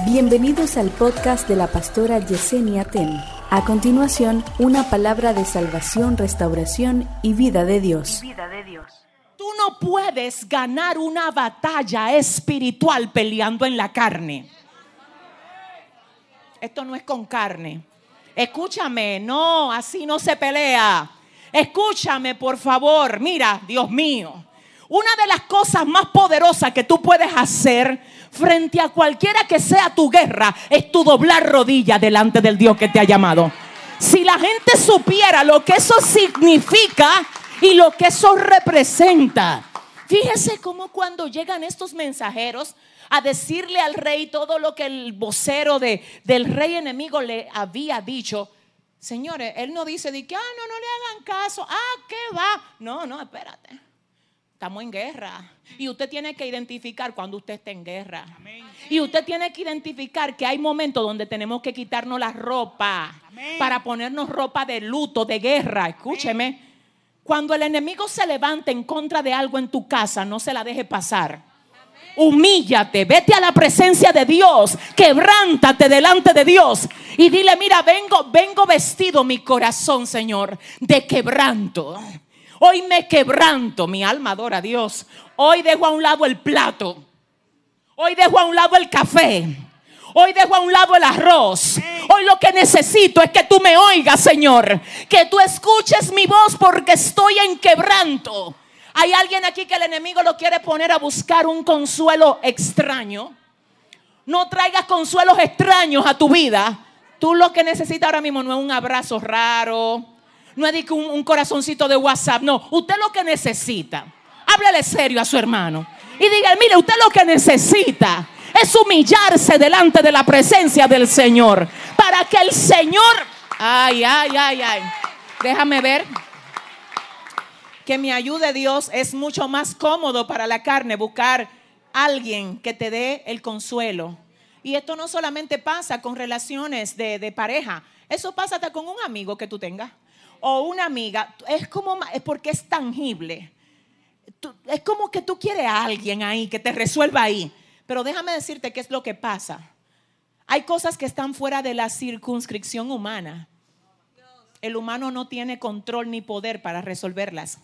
Bienvenidos al podcast de la pastora Yesenia Ten. A continuación, una palabra de salvación, restauración y vida de Dios. vida de Dios. Tú no puedes ganar una batalla espiritual peleando en la carne. Esto no es con carne. Escúchame, no, así no se pelea. Escúchame, por favor. Mira, Dios mío. Una de las cosas más poderosas que tú puedes hacer frente a cualquiera que sea tu guerra es tu doblar rodilla delante del Dios que te ha llamado. Si la gente supiera lo que eso significa y lo que eso representa. Fíjese cómo cuando llegan estos mensajeros a decirle al rey todo lo que el vocero de, del rey enemigo le había dicho. Señores, él no dice de que, ah, no, no le hagan caso, ah, ¿qué va? No, no, espérate. Estamos en guerra. Y usted tiene que identificar cuando usted está en guerra. Y usted tiene que identificar que hay momentos donde tenemos que quitarnos la ropa para ponernos ropa de luto, de guerra. Escúcheme. Cuando el enemigo se levanta en contra de algo en tu casa, no se la deje pasar. Humíllate, vete a la presencia de Dios, quebrántate delante de Dios y dile, mira, vengo, vengo vestido mi corazón, Señor, de quebranto. Hoy me quebranto, mi alma adora a Dios. Hoy dejo a un lado el plato. Hoy dejo a un lado el café. Hoy dejo a un lado el arroz. Hoy lo que necesito es que tú me oigas, Señor. Que tú escuches mi voz porque estoy en quebranto. Hay alguien aquí que el enemigo lo quiere poner a buscar un consuelo extraño. No traigas consuelos extraños a tu vida. Tú lo que necesitas ahora mismo no es un abrazo raro. No es un, un corazoncito de WhatsApp. No, usted lo que necesita. Háblale serio a su hermano. Y diga, mire, usted lo que necesita es humillarse delante de la presencia del Señor. Para que el Señor... Ay, ay, ay, ay. Déjame ver que me ayude Dios, es mucho más cómodo para la carne buscar alguien que te dé el consuelo. Y esto no solamente pasa con relaciones de, pareja, eso pasa hasta con un amigo que tú tengas o una amiga. Es como, es porque es tangible. es como que tú quieres a alguien ahí que te resuelva ahí. Pero déjame decirte qué es lo que pasa. Hay cosas que están fuera de la circunscripción humana. El humano no tiene control ni poder para resolverlas.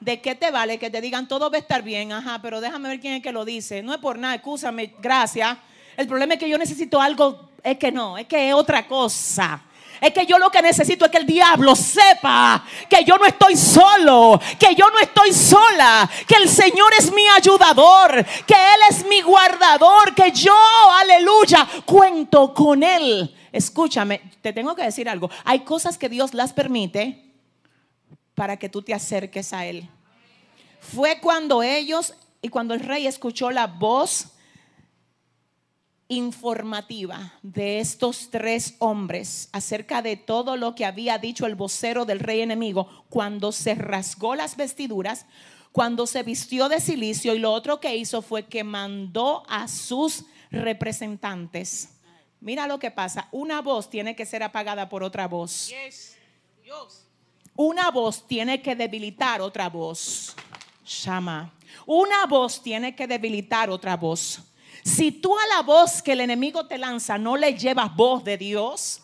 ¿De qué te vale que te digan todo va a estar bien? Ajá, pero déjame ver quién es que lo dice. No es por nada, escúchame, gracias. El problema es que yo necesito algo, es que no, es que es otra cosa. Es que yo lo que necesito es que el diablo sepa que yo no estoy solo, que yo no estoy sola, que el Señor es mi ayudador, que Él es mi guardador, que yo, aleluya, cuento con Él. Escúchame, te tengo que decir algo. Hay cosas que Dios las permite para que tú te acerques a Él. Fue cuando ellos y cuando el rey escuchó la voz informativa de estos tres hombres acerca de todo lo que había dicho el vocero del rey enemigo, cuando se rasgó las vestiduras, cuando se vistió de silicio y lo otro que hizo fue que mandó a sus representantes. Mira lo que pasa, una voz tiene que ser apagada por otra voz. Una voz tiene que debilitar otra voz. Llama. Una voz tiene que debilitar otra voz. Si tú a la voz que el enemigo te lanza no le llevas voz de Dios,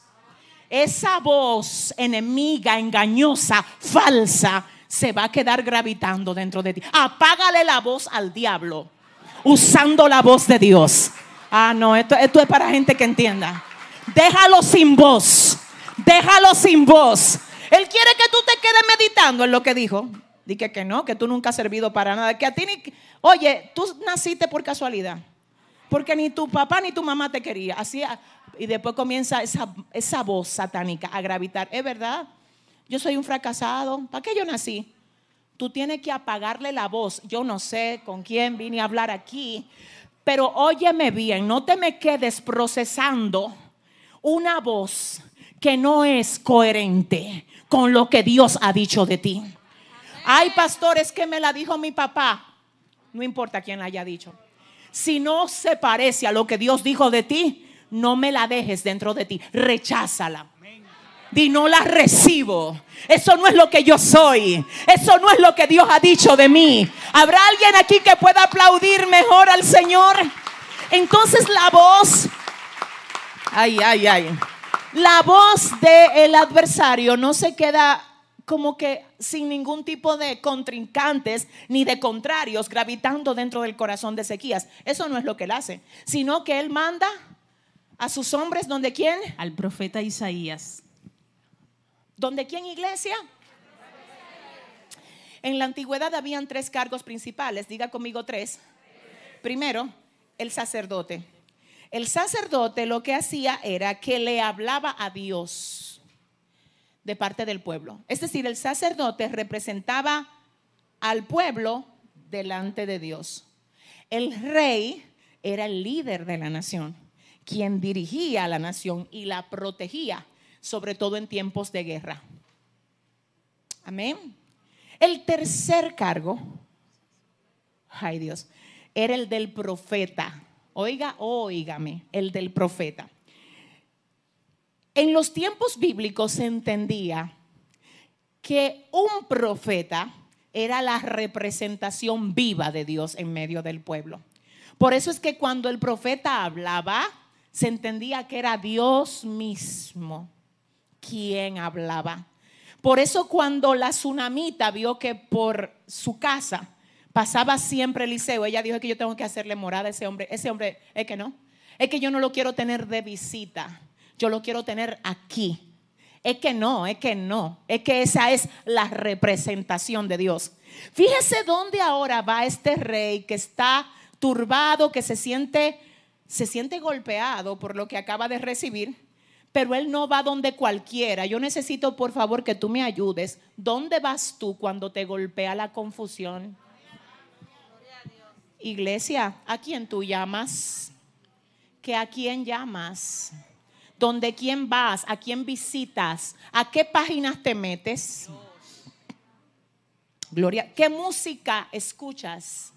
esa voz enemiga, engañosa, falsa, se va a quedar gravitando dentro de ti. Apágale la voz al diablo usando la voz de Dios. Ah, no, esto, es para gente que entienda. Déjalo sin voz. Déjalo sin voz. Él quiere que tú te quedes meditando en lo que dijo. Dije que no, que tú nunca has servido para nada. Que a ti ni. Oye, tú naciste por casualidad. Porque ni tu papá ni tu mamá te quería. Así, y después comienza esa, esa voz satánica a gravitar. Es verdad, yo soy un fracasado. ¿Para qué yo nací? Tú tienes que apagarle la voz. Yo no sé con quién vine a hablar aquí. Pero óyeme bien, no te me quedes procesando una voz que no es coherente con lo que Dios ha dicho de ti. Hay pastores que me la dijo mi papá. No importa quién la haya dicho. Si no se parece a lo que Dios dijo de ti, no me la dejes dentro de ti. Recházala. Di no la recibo. Eso no es lo que yo soy. Eso no es lo que Dios ha dicho de mí. ¿Habrá alguien aquí que pueda aplaudir mejor al Señor? Entonces la voz Ay, ay, ay. La voz del adversario no se queda como que sin ningún tipo de contrincantes ni de contrarios gravitando dentro del corazón de Ezequías. Eso no es lo que él hace, sino que él manda a sus hombres donde quién? Al profeta Isaías. ¿Donde quién iglesia? En la antigüedad habían tres cargos principales, diga conmigo tres. Primero, el sacerdote. El sacerdote lo que hacía era que le hablaba a Dios de parte del pueblo. Es decir, el sacerdote representaba al pueblo delante de Dios. El rey era el líder de la nación, quien dirigía a la nación y la protegía, sobre todo en tiempos de guerra. Amén. El tercer cargo, ay Dios, era el del profeta. Oiga, oígame, el del profeta. En los tiempos bíblicos se entendía que un profeta era la representación viva de Dios en medio del pueblo. Por eso es que cuando el profeta hablaba, se entendía que era Dios mismo quien hablaba. Por eso cuando la tsunamita vio que por su casa pasaba siempre Eliseo, ella dijo que yo tengo que hacerle morada a ese hombre. Ese hombre, es que no. Es que yo no lo quiero tener de visita. Yo lo quiero tener aquí. Es que no, es que no. Es que esa es la representación de Dios. Fíjese dónde ahora va este rey que está turbado, que se siente se siente golpeado por lo que acaba de recibir pero Él no va donde cualquiera. Yo necesito, por favor, que tú me ayudes. ¿Dónde vas tú cuando te golpea la confusión? Iglesia, ¿a quién tú llamas? ¿Que a quién llamas? ¿Dónde quién vas? ¿A quién visitas? ¿A qué páginas te metes? Gloria, ¿qué música escuchas?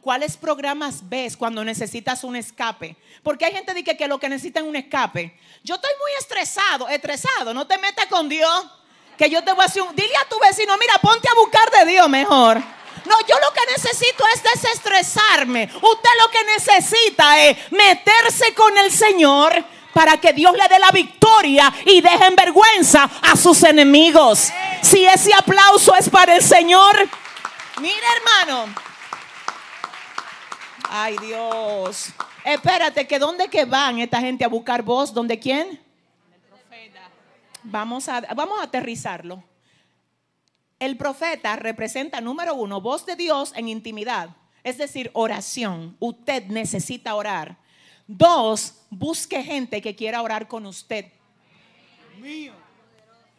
¿Cuáles programas ves cuando necesitas un escape? Porque hay gente que, que lo que necesita es un escape. Yo estoy muy estresado, estresado, no te metas con Dios. Que yo te voy a decir, un, dile a tu vecino, mira, ponte a buscar de Dios mejor. No, yo lo que necesito es desestresarme. Usted lo que necesita es meterse con el Señor para que Dios le dé la victoria y deje en vergüenza a sus enemigos. Si ese aplauso es para el Señor, mira hermano, Ay, Dios. Espérate, que dónde que van esta gente a buscar voz? ¿Dónde quién? Vamos a, vamos a aterrizarlo. El profeta representa, número uno, voz de Dios en intimidad, es decir, oración. Usted necesita orar. Dos, busque gente que quiera orar con usted.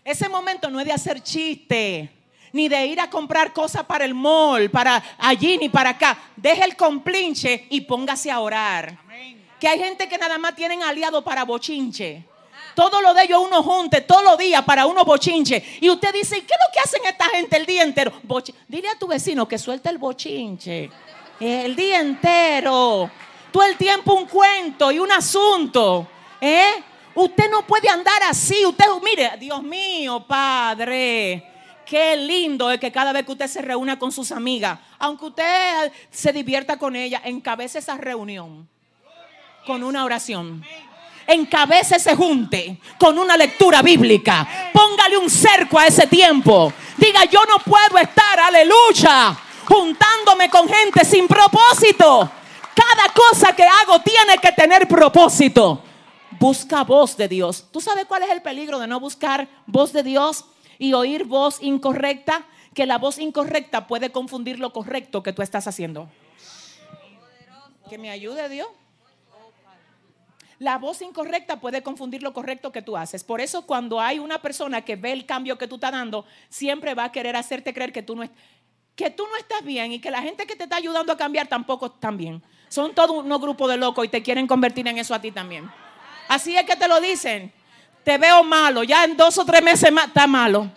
Ese momento no es de hacer chiste ni de ir a comprar cosas para el mall, para allí ni para acá. Deje el complinche y póngase a orar. Que hay gente que nada más tienen aliado para bochinche. Todo lo de ellos uno junte todos los días para uno bochinche. Y usted dice, ¿qué es lo que hacen esta gente el día entero? Dile a tu vecino que suelte el bochinche. El día entero. Todo el tiempo un cuento y un asunto. ¿Eh? Usted no puede andar así. Usted, mire, Dios mío, Padre. Qué lindo es que cada vez que usted se reúna con sus amigas, aunque usted se divierta con ellas, encabece esa reunión con una oración. Encabece ese junte con una lectura bíblica. Póngale un cerco a ese tiempo. Diga, yo no puedo estar, aleluya, juntándome con gente sin propósito. Cada cosa que hago tiene que tener propósito. Busca voz de Dios. ¿Tú sabes cuál es el peligro de no buscar voz de Dios? y oír voz incorrecta, que la voz incorrecta puede confundir lo correcto que tú estás haciendo. Que me ayude Dios. La voz incorrecta puede confundir lo correcto que tú haces. Por eso cuando hay una persona que ve el cambio que tú estás dando, siempre va a querer hacerte creer que tú no, que tú no estás bien y que la gente que te está ayudando a cambiar tampoco están bien. Son todos unos grupos de locos y te quieren convertir en eso a ti también. Así es que te lo dicen te veo malo, ya en dos o tres meses más está malo.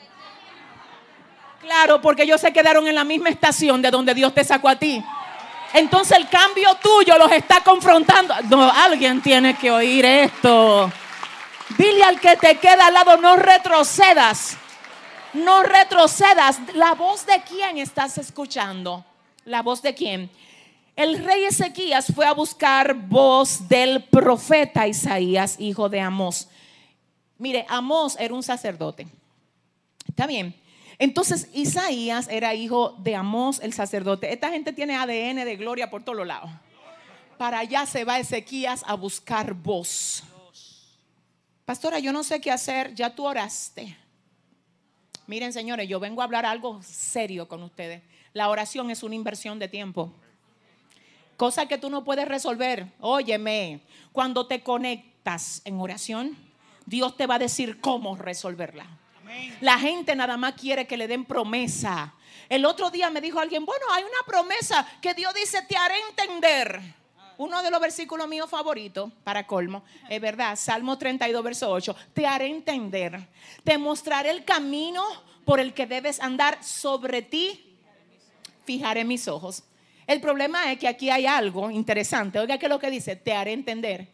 Claro, porque ellos se quedaron en la misma estación de donde Dios te sacó a ti. Entonces el cambio tuyo los está confrontando. Alguien tiene que oír esto. Dile al que te queda al lado, no retrocedas. No retrocedas. ¿La voz de quién estás escuchando? ¿La voz de quién? El rey Ezequías fue a buscar voz del profeta Isaías, hijo de Amós. Mire, Amós era un sacerdote. Está bien. Entonces Isaías era hijo de Amós, el sacerdote. Esta gente tiene ADN de gloria por todos lados. Para allá se va Ezequías a buscar voz. Pastora, yo no sé qué hacer, ya tú oraste. Miren, señores, yo vengo a hablar algo serio con ustedes. La oración es una inversión de tiempo. Cosa que tú no puedes resolver. Óyeme, cuando te conectas en oración, Dios te va a decir cómo resolverla. La gente nada más quiere que le den promesa. El otro día me dijo alguien, bueno, hay una promesa que Dios dice, te haré entender. Uno de los versículos míos favoritos, para colmo, es verdad, Salmo 32, verso 8, te haré entender, te mostraré el camino por el que debes andar sobre ti, fijaré mis ojos. El problema es que aquí hay algo interesante. Oiga, ¿qué es lo que dice? Te haré entender.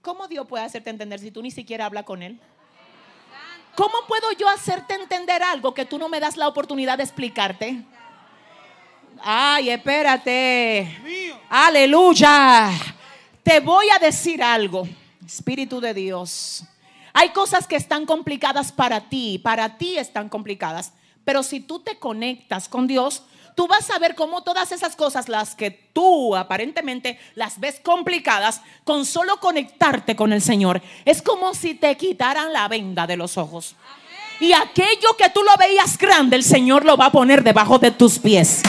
¿Cómo Dios puede hacerte entender si tú ni siquiera hablas con Él? ¿Cómo puedo yo hacerte entender algo que tú no me das la oportunidad de explicarte? Ay, espérate. Aleluya. Te voy a decir algo, Espíritu de Dios. Hay cosas que están complicadas para ti, para ti están complicadas. Pero si tú te conectas con Dios, tú vas a ver cómo todas esas cosas, las que tú aparentemente las ves complicadas, con solo conectarte con el Señor, es como si te quitaran la venda de los ojos. Y aquello que tú lo veías grande, el Señor lo va a poner debajo de tus pies.